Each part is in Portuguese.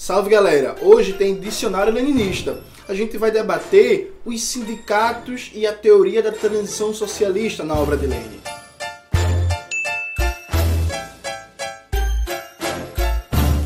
Salve galera! Hoje tem Dicionário Leninista. A gente vai debater os sindicatos e a teoria da transição socialista na obra de Lenin.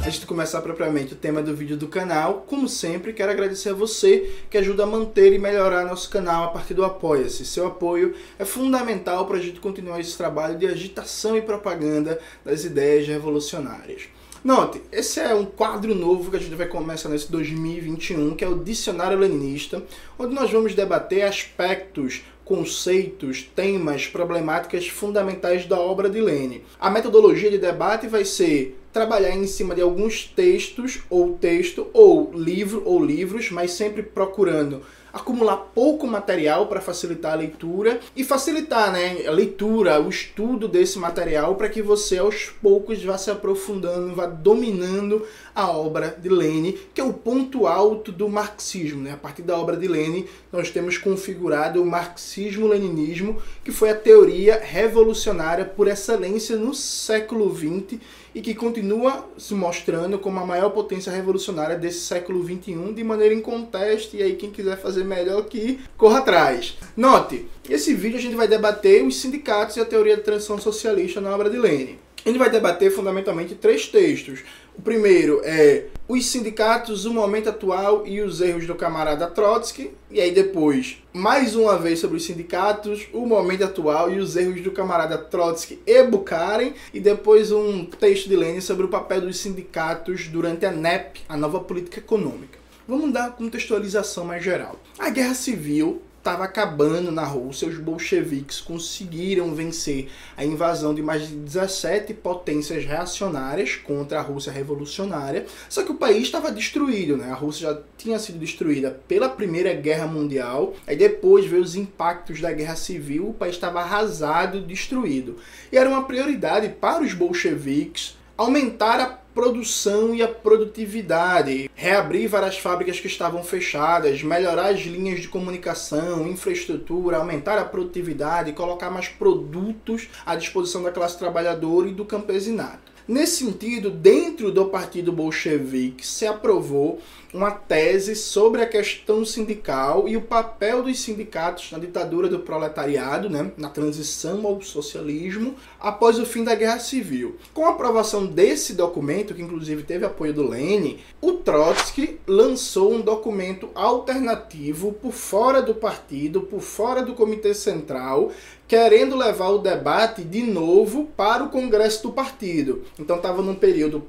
Antes de começar propriamente o tema do vídeo do canal, como sempre, quero agradecer a você que ajuda a manter e melhorar nosso canal a partir do Apoia-se. Seu apoio é fundamental para a gente continuar esse trabalho de agitação e propaganda das ideias revolucionárias. Note, esse é um quadro novo que a gente vai começar nesse 2021, que é o Dicionário Leninista, onde nós vamos debater aspectos conceitos, temas, problemáticas fundamentais da obra de Lenin. A metodologia de debate vai ser trabalhar em cima de alguns textos ou texto ou livro ou livros, mas sempre procurando acumular pouco material para facilitar a leitura e facilitar né, a leitura, o estudo desse material para que você aos poucos vá se aprofundando, vá dominando a obra de Lenin, que é o ponto alto do marxismo. Né? A partir da obra de Lenin, nós temos configurado o marxismo-leninismo, que foi a teoria revolucionária por excelência no século XX e que continua se mostrando como a maior potência revolucionária desse século XXI de maneira inconteste. E aí, quem quiser fazer melhor que corra atrás. Note, esse vídeo a gente vai debater os sindicatos e a teoria da transição socialista na obra de Lenin. A gente vai debater fundamentalmente três textos. O primeiro é os sindicatos, o momento atual e os erros do camarada Trotsky. E aí depois, mais uma vez sobre os sindicatos, o momento atual e os erros do camarada Trotsky e Bukharin. E depois um texto de Lenin sobre o papel dos sindicatos durante a NEP, a nova política econômica. Vamos dar contextualização mais geral. A guerra civil estava acabando na Rússia, os bolcheviques conseguiram vencer a invasão de mais de 17 potências reacionárias contra a Rússia revolucionária, só que o país estava destruído, né? A Rússia já tinha sido destruída pela Primeira Guerra Mundial, aí depois veio os impactos da Guerra Civil, o país estava arrasado, destruído. E era uma prioridade para os bolcheviques aumentar a produção e a produtividade, reabrir várias fábricas que estavam fechadas, melhorar as linhas de comunicação, infraestrutura, aumentar a produtividade, colocar mais produtos à disposição da classe trabalhadora e do campesinato. Nesse sentido, dentro do Partido Bolchevique se aprovou uma tese sobre a questão sindical e o papel dos sindicatos na ditadura do proletariado, né, na transição ao socialismo, após o fim da Guerra Civil. Com a aprovação desse documento, que inclusive teve apoio do Lenin, o Trotsky lançou um documento alternativo por fora do partido, por fora do Comitê Central, querendo levar o debate de novo para o Congresso do partido. Então estava num período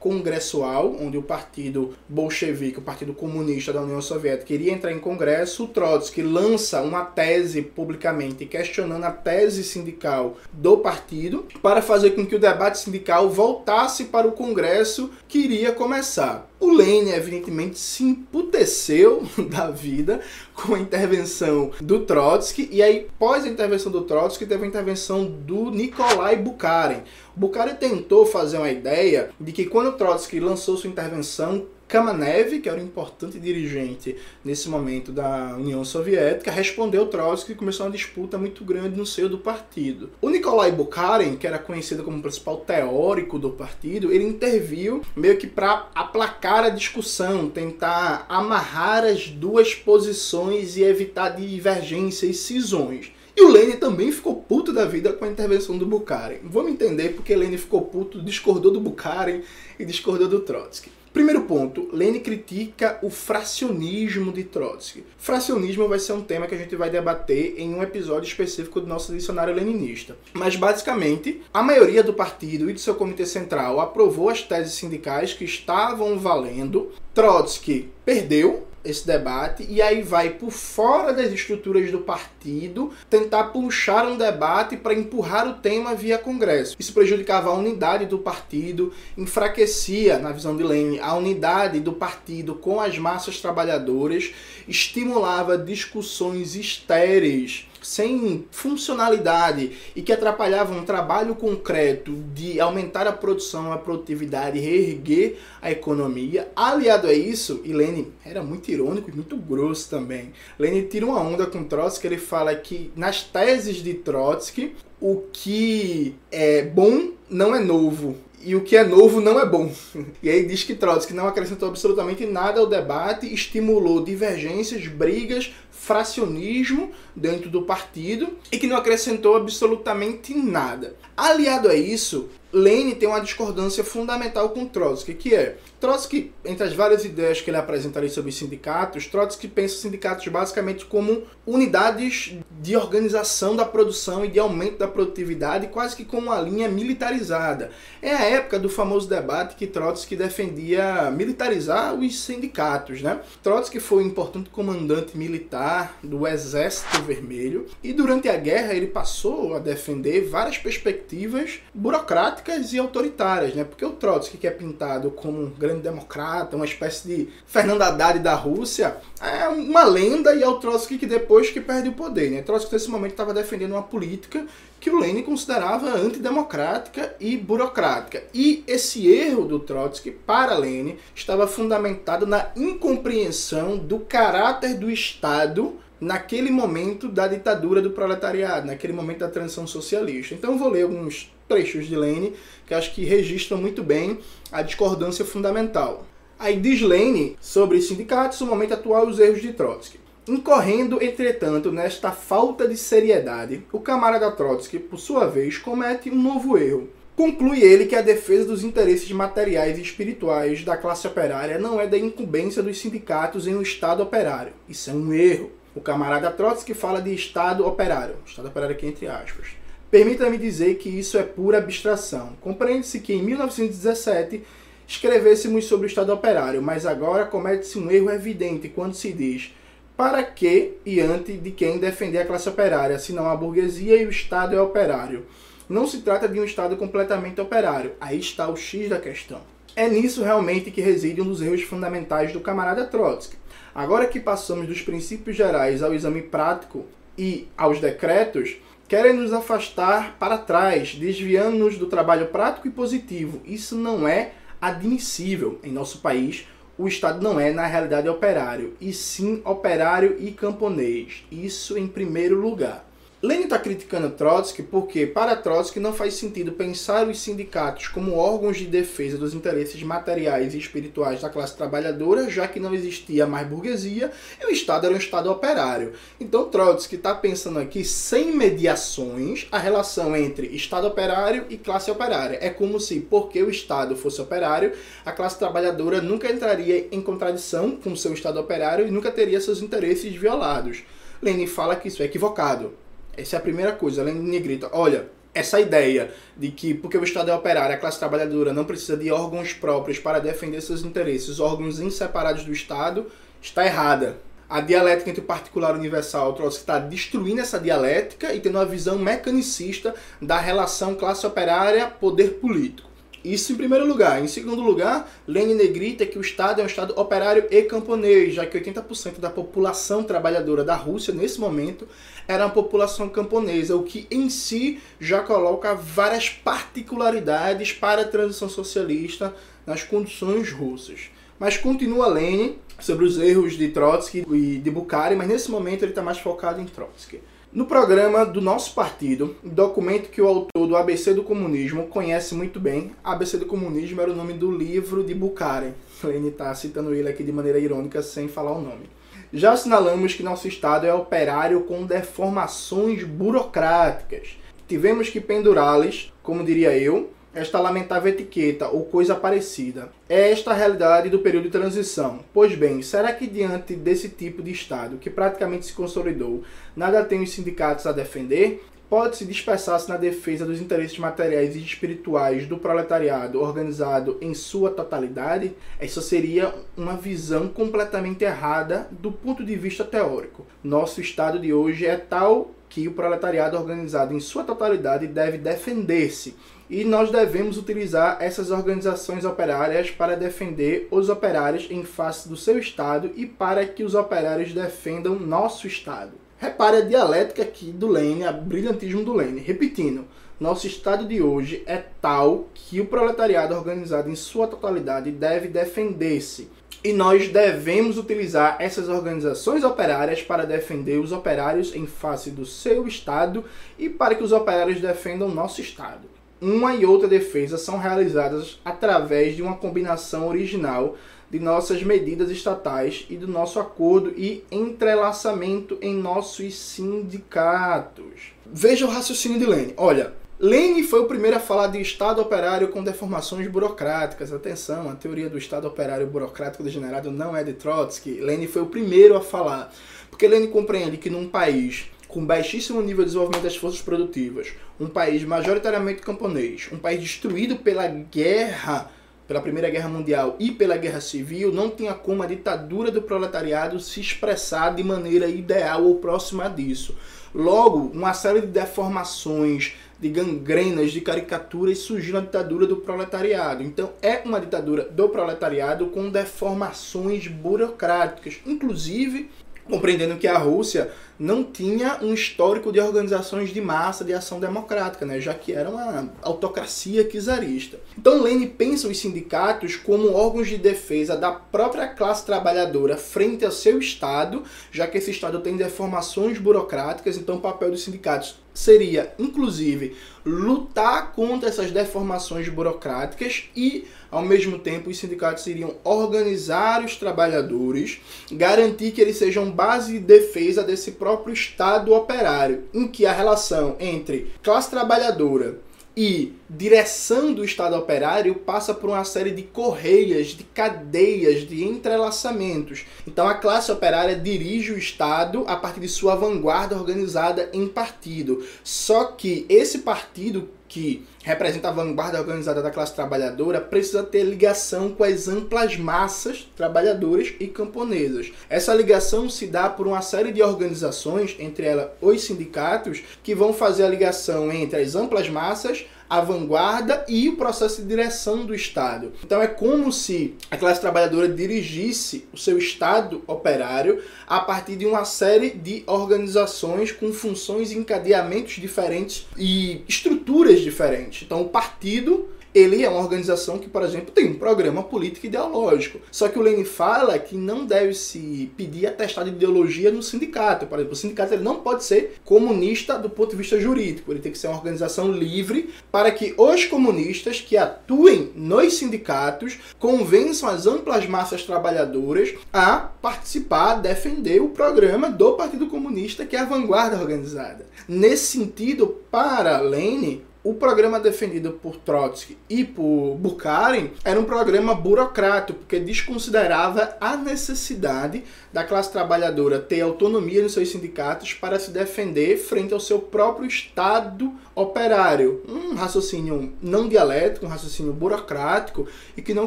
pré-congressual, onde o partido bolchevique, o Partido Comunista da União Soviética, queria entrar em congresso. O Trotsky lança uma tese publicamente questionando a tese sindical do partido para fazer com que o debate sindical voltasse para o Congresso que iria começar. O Lênin, evidentemente, se emputeceu da vida com a intervenção do Trotsky, e aí, pós a intervenção do Trotsky, teve a intervenção do Nikolai Bukharin. Bukharin tentou fazer uma ideia de que quando Trotsky lançou sua intervenção, Kamenev, que era um importante dirigente nesse momento da União Soviética, respondeu Trotsky e começou uma disputa muito grande no seio do partido. O Nikolai Bukharin, que era conhecido como o principal teórico do partido, ele interviu meio que para aplacar a discussão, tentar amarrar as duas posições e evitar divergências e cisões. E o Lênin também ficou puto da vida com a intervenção do Bukharin. Vamos entender porque Lênin ficou puto, discordou do Bukharin e discordou do Trotsky. Primeiro ponto, Lenin critica o fracionismo de Trotsky. Fracionismo vai ser um tema que a gente vai debater em um episódio específico do nosso dicionário leninista. Mas basicamente, a maioria do partido e do seu comitê central aprovou as teses sindicais que estavam valendo. Trotsky perdeu esse debate e aí vai por fora das estruturas do partido tentar puxar um debate para empurrar o tema via Congresso. Isso prejudicava a unidade do partido, enfraquecia, na visão de Lenin, a unidade do partido com as massas trabalhadoras, estimulava discussões estéreis sem funcionalidade e que atrapalhavam um trabalho concreto de aumentar a produção, a produtividade, reerguer a economia. Aliado a isso, e Lenin era muito irônico e muito grosso também. Lenin tira uma onda com Trotsky, ele fala que nas teses de Trotsky o que é bom não é novo e o que é novo não é bom. E aí diz que Trotsky não acrescentou absolutamente nada ao debate, estimulou divergências, brigas, fracionismo dentro do partido e que não acrescentou absolutamente nada. Aliado a isso, Lenin tem uma discordância fundamental com Trotsky, que é Trotsky, entre as várias ideias que ele apresentaria sobre sindicatos, Trotsky pensa os sindicatos basicamente como unidades de organização da produção e de aumento da produtividade, quase que como uma linha militarizada. É a época do famoso debate que Trotsky defendia militarizar os sindicatos. Né? Trotsky foi um importante comandante militar do Exército Vermelho e durante a guerra ele passou a defender várias perspectivas burocráticas e autoritárias, né? porque o Trotsky, que é pintado como um grande democrata, uma espécie de Fernando Haddad da Rússia, é uma lenda e é o Trotsky que depois que perde o poder. Né? Trotsky nesse momento estava defendendo uma política que o Lenin considerava antidemocrática e burocrática. E esse erro do Trotsky para Lenin estava fundamentado na incompreensão do caráter do Estado naquele momento da ditadura do proletariado, naquele momento da transição socialista. Então vou ler alguns trechos de Lane que acho que registram muito bem a discordância fundamental. Aí diz Lane sobre sindicatos, o momento atual e os erros de Trotsky. Incorrendo, entretanto, nesta falta de seriedade, o camarada Trotsky, por sua vez, comete um novo erro. Conclui ele que a defesa dos interesses materiais e espirituais da classe operária não é da incumbência dos sindicatos em um Estado operário. Isso é um erro. O camarada Trotsky fala de Estado operário. Estado operário aqui entre aspas. Permita-me dizer que isso é pura abstração. Compreende-se que em 1917 escrevêssemos sobre o Estado operário, mas agora comete-se um erro evidente quando se diz para que e ante de quem defender a classe operária, senão a burguesia e o Estado é operário. Não se trata de um Estado completamente operário. Aí está o X da questão. É nisso realmente que reside um dos erros fundamentais do camarada Trotsky. Agora que passamos dos princípios gerais ao exame prático e aos decretos, querem nos afastar para trás, desviando-nos do trabalho prático e positivo. Isso não é admissível em nosso país. O Estado não é, na realidade, operário, e sim operário e camponês. Isso em primeiro lugar. Lenin está criticando Trotsky porque, para Trotsky, não faz sentido pensar os sindicatos como órgãos de defesa dos interesses materiais e espirituais da classe trabalhadora, já que não existia mais burguesia e o Estado era um Estado operário. Então, Trotsky está pensando aqui, sem mediações, a relação entre Estado operário e classe operária. É como se, porque o Estado fosse operário, a classe trabalhadora nunca entraria em contradição com seu Estado operário e nunca teria seus interesses violados. Lenin fala que isso é equivocado. Essa é a primeira coisa. De negrita, olha, essa ideia de que porque o Estado é operário, a classe trabalhadora não precisa de órgãos próprios para defender seus interesses, órgãos inseparados do Estado, está errada. A dialética entre o particular e o universal, Trotsky está destruindo essa dialética e tendo uma visão mecanicista da relação classe operária-poder político. Isso em primeiro lugar. Em segundo lugar, Lenin negrita que o Estado é um Estado operário e camponês, já que 80% da população trabalhadora da Rússia, nesse momento, era uma população camponesa, o que em si já coloca várias particularidades para a transição socialista nas condições russas. Mas continua Lenin sobre os erros de Trotsky e de Bukharin, mas nesse momento ele está mais focado em Trotsky. No programa do nosso partido, documento que o autor do ABC do Comunismo conhece muito bem, ABC do Comunismo era o nome do livro de Bukharin. Ele está citando ele aqui de maneira irônica, sem falar o nome. Já assinalamos que nosso Estado é operário com deformações burocráticas. Tivemos que pendurá-las, como diria eu, esta lamentável etiqueta ou coisa parecida. É esta a realidade do período de transição. Pois bem, será que diante desse tipo de Estado, que praticamente se consolidou, nada tem os sindicatos a defender? Pode-se dispersar-se na defesa dos interesses materiais e espirituais do proletariado organizado em sua totalidade? Essa seria uma visão completamente errada do ponto de vista teórico. Nosso Estado de hoje é tal que o proletariado organizado em sua totalidade deve defender-se e nós devemos utilizar essas organizações operárias para defender os operários em face do seu Estado e para que os operários defendam nosso Estado. Repare a dialética aqui do Lênin, a brilhantismo do Lênin. Repetindo, nosso Estado de hoje é tal que o proletariado organizado em sua totalidade deve defender-se e nós devemos utilizar essas organizações operárias para defender os operários em face do seu Estado e para que os operários defendam nosso Estado. Uma e outra defesa são realizadas através de uma combinação original de nossas medidas estatais e do nosso acordo e entrelaçamento em nossos sindicatos. Veja o raciocínio de Lênin. Olha, Lênin foi o primeiro a falar de Estado operário com deformações burocráticas. Atenção, a teoria do Estado operário burocrático degenerado não é de Trotsky. Lênin foi o primeiro a falar. Porque Lênin compreende que num país com baixíssimo nível de desenvolvimento das forças produtivas, um país majoritariamente camponês, um país destruído pela guerra, pela Primeira Guerra Mundial e pela Guerra Civil, não tinha como a ditadura do proletariado se expressar de maneira ideal ou próxima disso. Logo, uma série de deformações, de gangrenas, de caricaturas surgiu na ditadura do proletariado. Então é uma ditadura do proletariado com deformações burocráticas, inclusive compreendendo que a Rússia não tinha um histórico de organizações de massa de ação democrática, né, já que era uma autocracia czarista. Então Lenin pensa os sindicatos como órgãos de defesa da própria classe trabalhadora frente ao seu Estado, já que esse Estado tem deformações burocráticas, então o papel dos sindicatos seria, inclusive, lutar contra essas deformações burocráticas e, ao mesmo tempo, os sindicatos iriam organizar os trabalhadores, garantir que eles sejam base de defesa desse próprio Estado operário, em que a relação entre classe trabalhadora e direção do Estado operário passa por uma série de correias, de cadeias, de entrelaçamentos. Então a classe operária dirige o Estado a partir de sua vanguarda organizada em partido. Só que esse partido que representa a vanguarda organizada da classe trabalhadora precisa ter ligação com as amplas massas trabalhadoras e camponesas. Essa ligação se dá por uma série de organizações, entre elas os sindicatos, que vão fazer a ligação entre as amplas massas, a vanguarda e o processo de direção do Estado. Então é como se a classe trabalhadora dirigisse o seu Estado operário a partir de uma série de organizações com funções e encadeamentos diferentes e estruturas diferentes. Então o partido ele é uma organização que, por exemplo, tem um programa político ideológico. Só que o Lenin fala que não deve se pedir atestado de ideologia no sindicato. Por exemplo, o sindicato ele não pode ser comunista do ponto de vista jurídico. Ele tem que ser uma organização livre para que os comunistas que atuem nos sindicatos convençam as amplas massas trabalhadoras a participar, defender o programa do Partido Comunista, que é a vanguarda organizada. Nesse sentido, para Lenin, o programa defendido por Trotsky e por Bukharin era um programa burocrático, porque desconsiderava a necessidade da classe trabalhadora ter autonomia nos seus sindicatos para se defender frente ao seu próprio Estado operário. Um raciocínio não dialético, um raciocínio burocrático e que não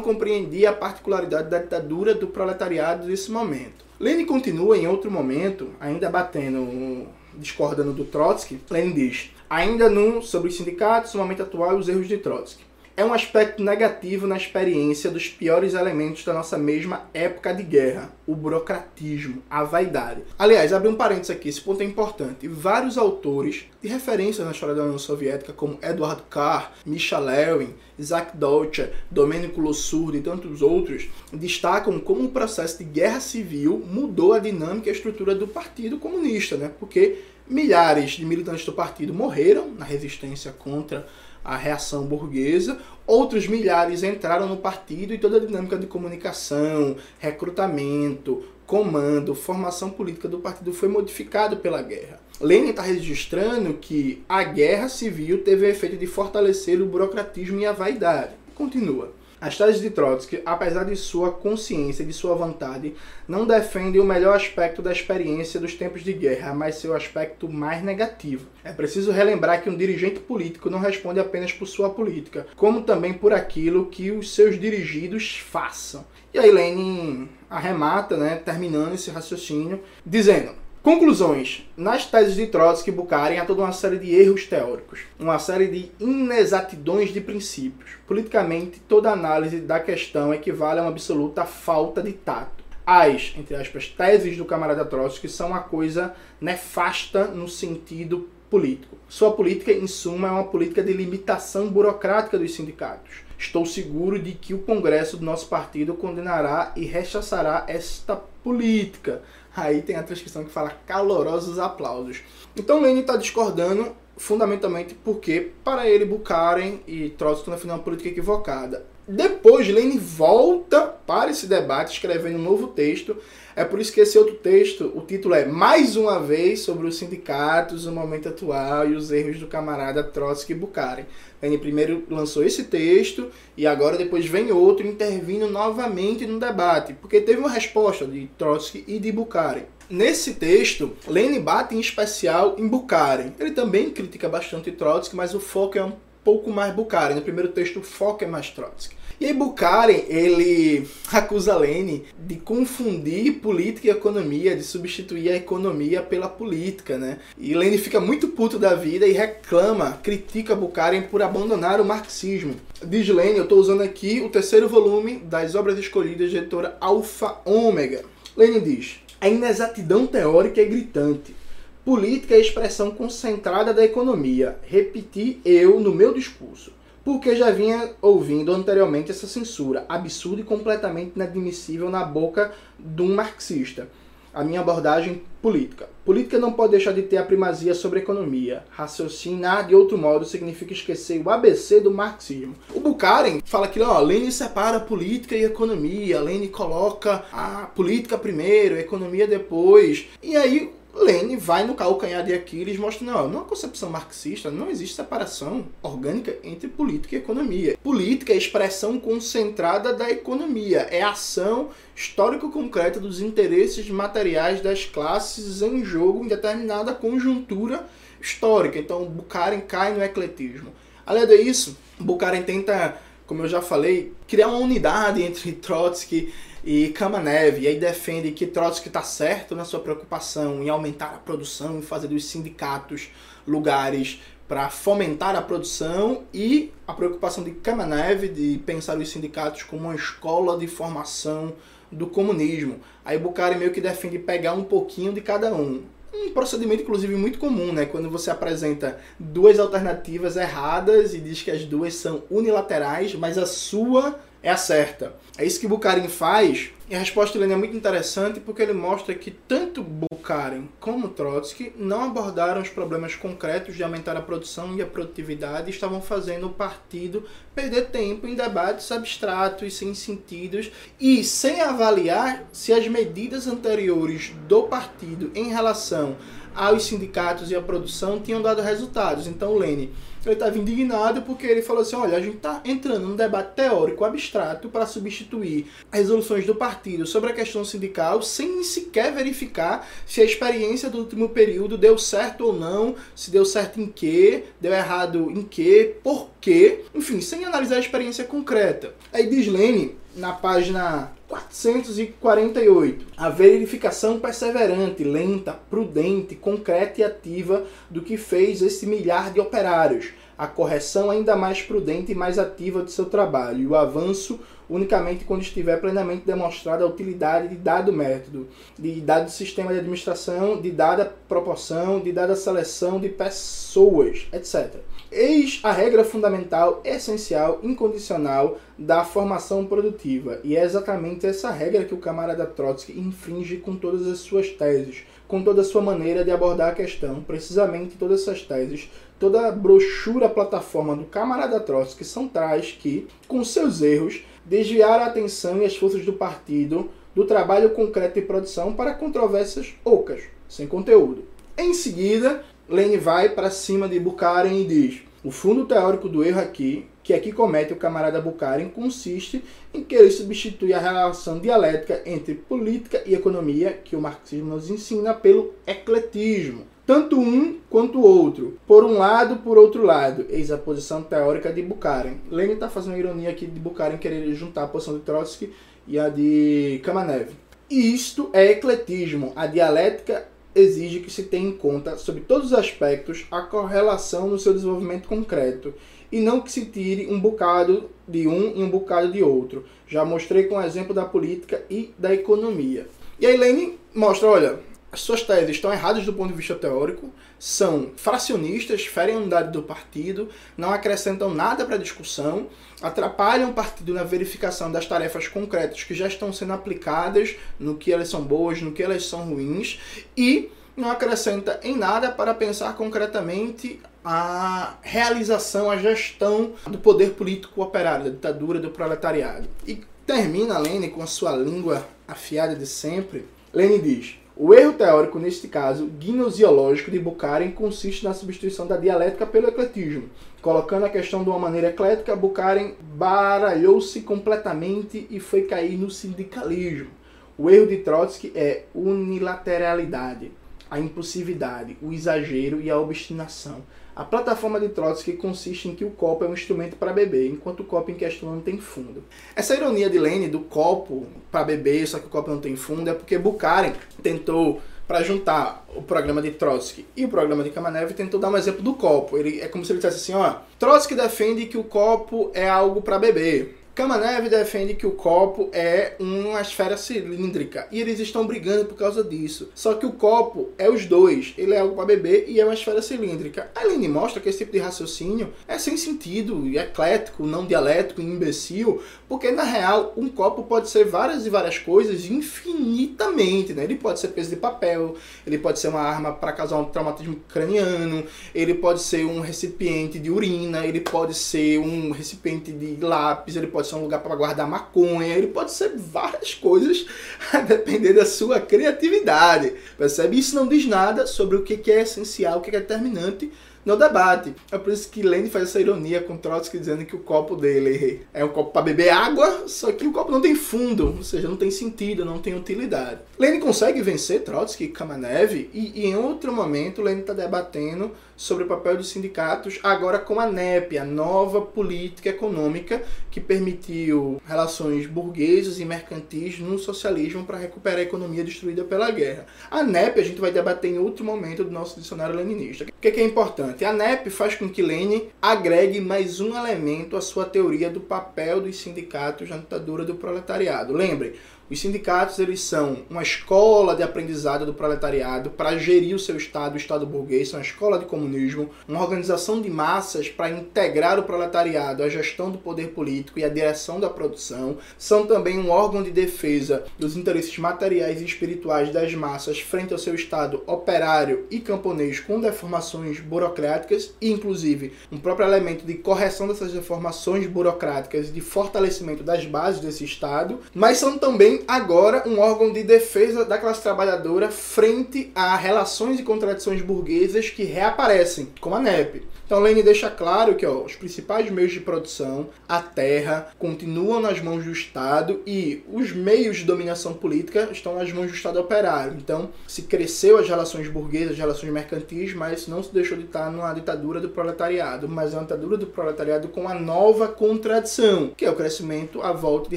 compreendia a particularidade da ditadura do proletariado desse momento. Lenin continua em outro momento, ainda batendo, discordando do Trotsky. Lenin diz: Ainda no sobre os sindicatos, no momento atual e os erros de Trotsky. É um aspecto negativo na experiência dos piores elementos da nossa mesma época de guerra, o burocratismo, a vaidade. Aliás, abri um parênteses aqui, esse ponto é importante. Vários autores de referência na história da União Soviética, como Edward Carr, Misha Lewin, Isaac Dolcher, Domenico Lossurdo e tantos outros, destacam como o processo de guerra civil mudou a dinâmica e a estrutura do Partido Comunista, né? Porque Milhares de militantes do partido morreram na resistência contra a reação burguesa, outros milhares entraram no partido e toda a dinâmica de comunicação, recrutamento, comando, formação política do partido foi modificado pela guerra. Lenin está registrando que a guerra civil teve o efeito de fortalecer o burocratismo e a vaidade. Continua. As teses de Trotsky, apesar de sua consciência e de sua vontade, não defendem o melhor aspecto da experiência dos tempos de guerra, mas seu aspecto mais negativo. É preciso relembrar que um dirigente político não responde apenas por sua política, como também por aquilo que os seus dirigidos façam. E aí Lenin arremata, né, terminando esse raciocínio, dizendo Conclusões. Nas teses de Trotsky e Bukharin há toda uma série de erros teóricos, uma série de inexatidões de princípios. Politicamente, toda análise da questão equivale a uma absoluta falta de tato. As, entre aspas, teses do camarada Trotsky são uma coisa nefasta no sentido político. Sua política, em suma, é uma política de limitação burocrática dos sindicatos Estou seguro de que o Congresso do nosso partido condenará e rechaçará esta política. Aí tem a transcrição que fala calorosos aplausos. Então Lenin está discordando fundamentalmente porque, para ele, Bukharin e Trotsky estão defendendo uma política equivocada. Depois, Lenin volta para esse debate, escrevendo um novo texto. É por isso que esse outro texto, o título é Mais uma vez sobre os sindicatos, o momento atual e os erros do camarada Trotsky e Bukharin. Lenin primeiro lançou esse texto e agora depois vem outro intervindo novamente no debate, porque teve uma resposta de Trotsky e de Bukharin. Nesse texto, Lenin bate em especial em Bukharin. Ele também critica bastante Trotsky, mas o foco é um pouco mais Bukharin. No primeiro texto, o foco é mais Trotsky. E aí Bukharin, ele acusa Lenin de confundir política e economia, de substituir a economia pela política, né? E Lenin fica muito puto da vida e reclama, critica Bukharin por abandonar o marxismo. Diz Lenin, eu estou usando aqui o terceiro volume das obras escolhidas da editora Alfa Ômega. Lenin diz, a inexatidão teórica é gritante. Política é a expressão concentrada da economia. Repeti eu no meu discurso porque já vinha ouvindo anteriormente essa censura absurda e completamente inadmissível na boca de um marxista. A minha abordagem política. Política não pode deixar de ter a primazia sobre a economia. Raciocinar de outro modo significa esquecer o ABC do marxismo. O Bukharin fala que ó, Lenin separa política e economia. Lenin coloca a política primeiro, a economia depois. E aí Lênin vai no calcanhar de Aquiles mostrando, não, numa concepção marxista não existe separação orgânica entre política e economia. Política é a expressão concentrada da economia, é a ação histórico-concreta dos interesses materiais das classes em jogo em determinada conjuntura histórica. Então, Bukharin cai no ecletismo. Além disso, Bukharin tenta, como eu já falei, criar uma unidade entre Trotsky e Kamenev, e aí defende que Trotsky está certo na sua preocupação em aumentar a produção, em fazer dos sindicatos lugares para fomentar a produção e a preocupação de Kamenev de pensar os sindicatos como uma escola de formação do comunismo. Aí Bukharin meio que defende pegar um pouquinho de cada um. Um procedimento, inclusive, muito comum, né? Quando você apresenta duas alternativas erradas e diz que as duas são unilaterais, mas a sua é a certa. É isso que Bukharin faz, e a resposta dele é muito interessante porque ele mostra que tanto Bukharin como Trotsky não abordaram os problemas concretos de aumentar a produção e a produtividade e estavam fazendo o partido perder tempo em debates abstratos, sem sentidos e sem avaliar se as medidas anteriores do partido em relação aos sindicatos e à produção tinham dado resultados. Então, Lene ele estava indignado porque ele falou assim: olha, a gente está entrando num debate teórico abstrato para substituir resoluções do partido sobre a questão sindical sem sequer verificar se a experiência do último período deu certo ou não, se deu certo em que, deu errado em que, por quê, enfim, sem analisar a experiência concreta. Aí diz Lene, na página 448. A verificação perseverante, lenta, prudente, concreta e ativa do que fez esse milhar de operários. A correção ainda mais prudente e mais ativa de seu trabalho. E o avanço unicamente quando estiver plenamente demonstrada a utilidade de dado método, de dado sistema de administração, de dada proporção, de dada seleção de pessoas, etc. Eis a regra fundamental, essencial, incondicional da formação produtiva. E é exatamente essa regra que o camarada Trotsky infringe com todas as suas teses, com toda a sua maneira de abordar a questão. Precisamente todas essas teses, toda a brochura plataforma do camarada Trotsky são tais que, com seus erros, desviaram a atenção e as forças do partido do trabalho concreto de produção para controvérsias ocas, sem conteúdo. Em seguida, Lane vai para cima de Bukharin e diz: o fundo teórico do erro aqui, que aqui comete o camarada Bukharin, consiste em querer substituir a relação dialética entre política e economia, que o marxismo nos ensina, pelo ecletismo. Tanto um quanto o outro. Por um lado, por outro lado. Eis a posição teórica de Bukharin. Lenin está fazendo uma ironia aqui de Bukharin querer juntar a posição de Trotsky e a de Kamenev. Isto é ecletismo. A dialética exige que se tenha em conta, sobre todos os aspectos, a correlação no seu desenvolvimento concreto, e não que se tire um bocado de um e um bocado de outro. Já mostrei com o exemplo da política e da economia. E aí Lenin mostra, olha, suas teses estão erradas do ponto de vista teórico, são fracionistas, ferem a unidade do partido, não acrescentam nada para a discussão, atrapalham o partido na verificação das tarefas concretas que já estão sendo aplicadas, no que elas são boas, no que elas são ruins, e não acrescenta em nada para pensar concretamente a realização, a gestão do poder político operário, da ditadura do proletariado. E termina Lênin com a sua língua afiada de sempre. Lênin diz: o erro teórico, neste caso, gnoseológico de Bukharin consiste na substituição da dialética pelo ecletismo. Colocando a questão de uma maneira eclética, Bukharin baralhou-se completamente e foi cair no sindicalismo. O erro de Trotsky é unilateralidade, a impulsividade, o exagero e a obstinação. A plataforma de Trotsky consiste em que o copo é um instrumento para beber, enquanto o copo em questão não tem fundo. Essa ironia de Lenin do copo para beber, só que o copo não tem fundo, é porque Bukharin tentou para juntar o programa de Trotsky e o programa de Kamenev tentou dar um exemplo do copo. Ele é como se ele dissesse assim, ó, Trotsky defende que o copo é algo para beber. Kamenev defende que o copo é uma esfera cilíndrica e eles estão brigando por causa disso. Só que o copo é os dois, ele é algo para beber e é uma esfera cilíndrica. A Lenin mostra que esse tipo de raciocínio é sem sentido, eclético, não dialético, imbecil, porque na real um copo pode ser várias e várias coisas infinitamente, né? Ele pode ser peso de papel, ele pode ser uma arma para causar um traumatismo craniano, ele pode ser um recipiente de urina, ele pode ser um recipiente de lápis, ele pode pode ser um lugar para guardar maconha, ele pode ser várias coisas, a depender da sua criatividade. Percebe? Isso não diz nada sobre o que é essencial, o que é determinante no debate. É por isso que Lenin faz essa ironia com Trotsky dizendo que o copo dele é um copo para beber água, só que o copo não tem fundo, ou seja, não tem sentido, não tem utilidade. Lenin consegue vencer Trotsky e Kamenev e, e em outro momento Lenin está debatendo sobre o papel dos sindicatos, agora com a NEP, a nova política econômica que permitiu relações burguesas e mercantis no socialismo para recuperar a economia destruída pela guerra. A NEP a gente vai debater em outro momento do nosso dicionário leninista. O que é, importante? A NEP faz com que Lenin agregue mais um elemento à sua teoria do papel dos sindicatos na ditadura do proletariado. Lembre, os sindicatos eles são uma escola de aprendizado do proletariado para gerir o seu Estado, o Estado burguês, são uma escola de comunismo, uma organização de massas para integrar o proletariado à gestão do poder político e à direção da produção, são também um órgão de defesa dos interesses materiais e espirituais das massas frente ao seu Estado operário e camponês com deformações burocráticas e, inclusive, um próprio elemento de correção dessas deformações burocráticas e de fortalecimento das bases desse Estado, mas são também agora um órgão de defesa da classe trabalhadora frente a relações e contradições burguesas que reaparecem, como a NEP. Então Lane deixa claro que ó, os principais meios de produção, a terra, continuam nas mãos do Estado e os meios de dominação política estão nas mãos do Estado operário. Então se cresceu as relações burguesas, as relações mercantis, mas não se deixou de estar numa ditadura do proletariado, mas é uma ditadura do proletariado com a nova contradição, que é o crescimento à volta de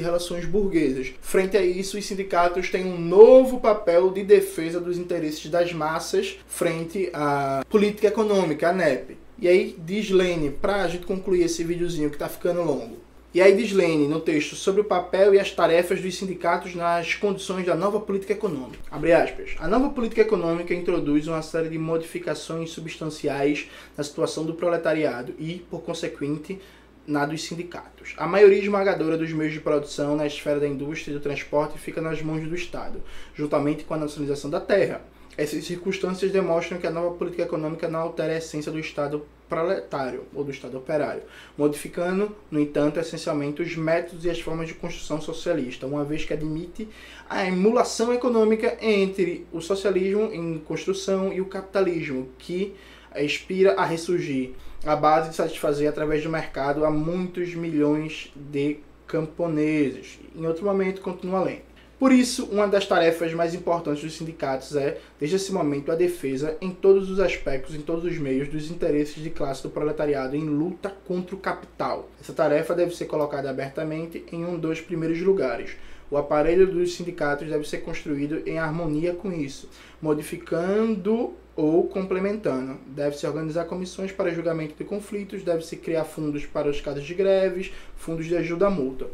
relações burguesas. Frente a isso, os sindicatos têm um novo papel de defesa dos interesses das massas frente à política econômica, a NEP. E aí diz Lene, para a gente concluir esse videozinho que está ficando longo. E aí diz Lene no texto sobre o papel e as tarefas dos sindicatos nas condições da nova política econômica. Abre aspas. A nova política econômica introduz uma série de modificações substanciais na situação do proletariado e, por consequente, na dos sindicatos. A maioria esmagadora dos meios de produção na esfera da indústria e do transporte fica nas mãos do Estado, juntamente com a nacionalização da terra. Essas circunstâncias demonstram que a nova política econômica não altera a essência do Estado proletário ou do Estado operário, modificando, no entanto, essencialmente os métodos e as formas de construção socialista, uma vez que admite a emulação econômica entre o socialismo em construção e o capitalismo, que aspira a ressurgir a base de satisfazer através do mercado a muitos milhões de camponeses. Em outro momento, continua além. Por isso, uma das tarefas mais importantes dos sindicatos é, desde esse momento, a defesa em todos os aspectos, em todos os meios, dos interesses de classe do proletariado em luta contra o capital. Essa tarefa deve ser colocada abertamente em um dos primeiros lugares. O aparelho dos sindicatos deve ser construído em harmonia com isso, modificando ou complementando. Deve-se organizar comissões para julgamento de conflitos, deve-se criar fundos para os casos de greves, fundos de ajuda à multa.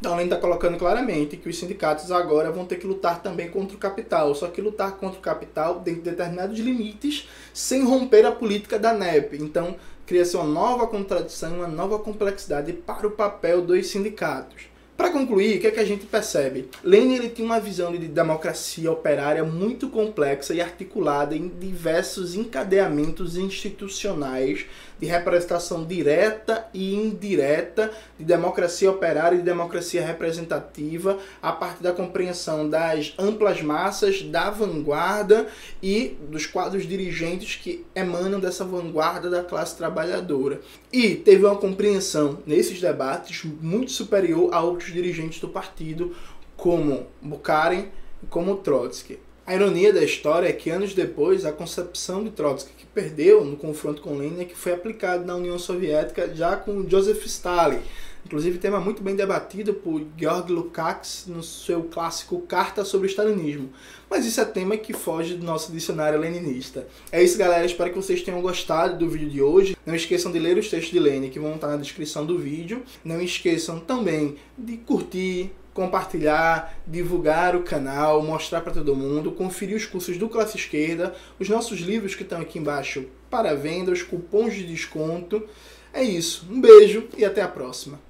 Então, ele está colocando claramente que os sindicatos agora vão ter que lutar também contra o capital, só que lutar contra o capital dentro de determinados limites, sem romper a política da NEP. Então, cria-se uma nova contradição, uma nova complexidade para o papel dos sindicatos. Para concluir, o que, é que a gente percebe? Lenin ele tinha uma visão de democracia operária muito complexa e articulada em diversos encadeamentos institucionais de representação direta e indireta de democracia operária e de democracia representativa a partir da compreensão das amplas massas, da vanguarda e dos quadros dirigentes que emanam dessa vanguarda da classe trabalhadora. E teve uma compreensão nesses debates muito superior a outros dirigentes do partido, como Bukharin e como Trotsky. A ironia da história é que anos depois, a concepção de Trotsky, que perdeu no confronto com Lenin, é que foi aplicada na União Soviética já com Joseph Stalin. Inclusive, tema muito bem debatido por Georg Lukács no seu clássico Carta sobre o Stalinismo. Mas isso é tema que foge do nosso dicionário leninista. É isso, galera. Espero que vocês tenham gostado do vídeo de hoje. Não esqueçam de ler os textos de Lenin que vão estar na descrição do vídeo. Não esqueçam também de curtir, compartilhar, divulgar o canal, mostrar para todo mundo, conferir os cursos do Classe Esquerda, os nossos livros que estão aqui embaixo para venda, os cupons de desconto. É isso. Um beijo e até a próxima.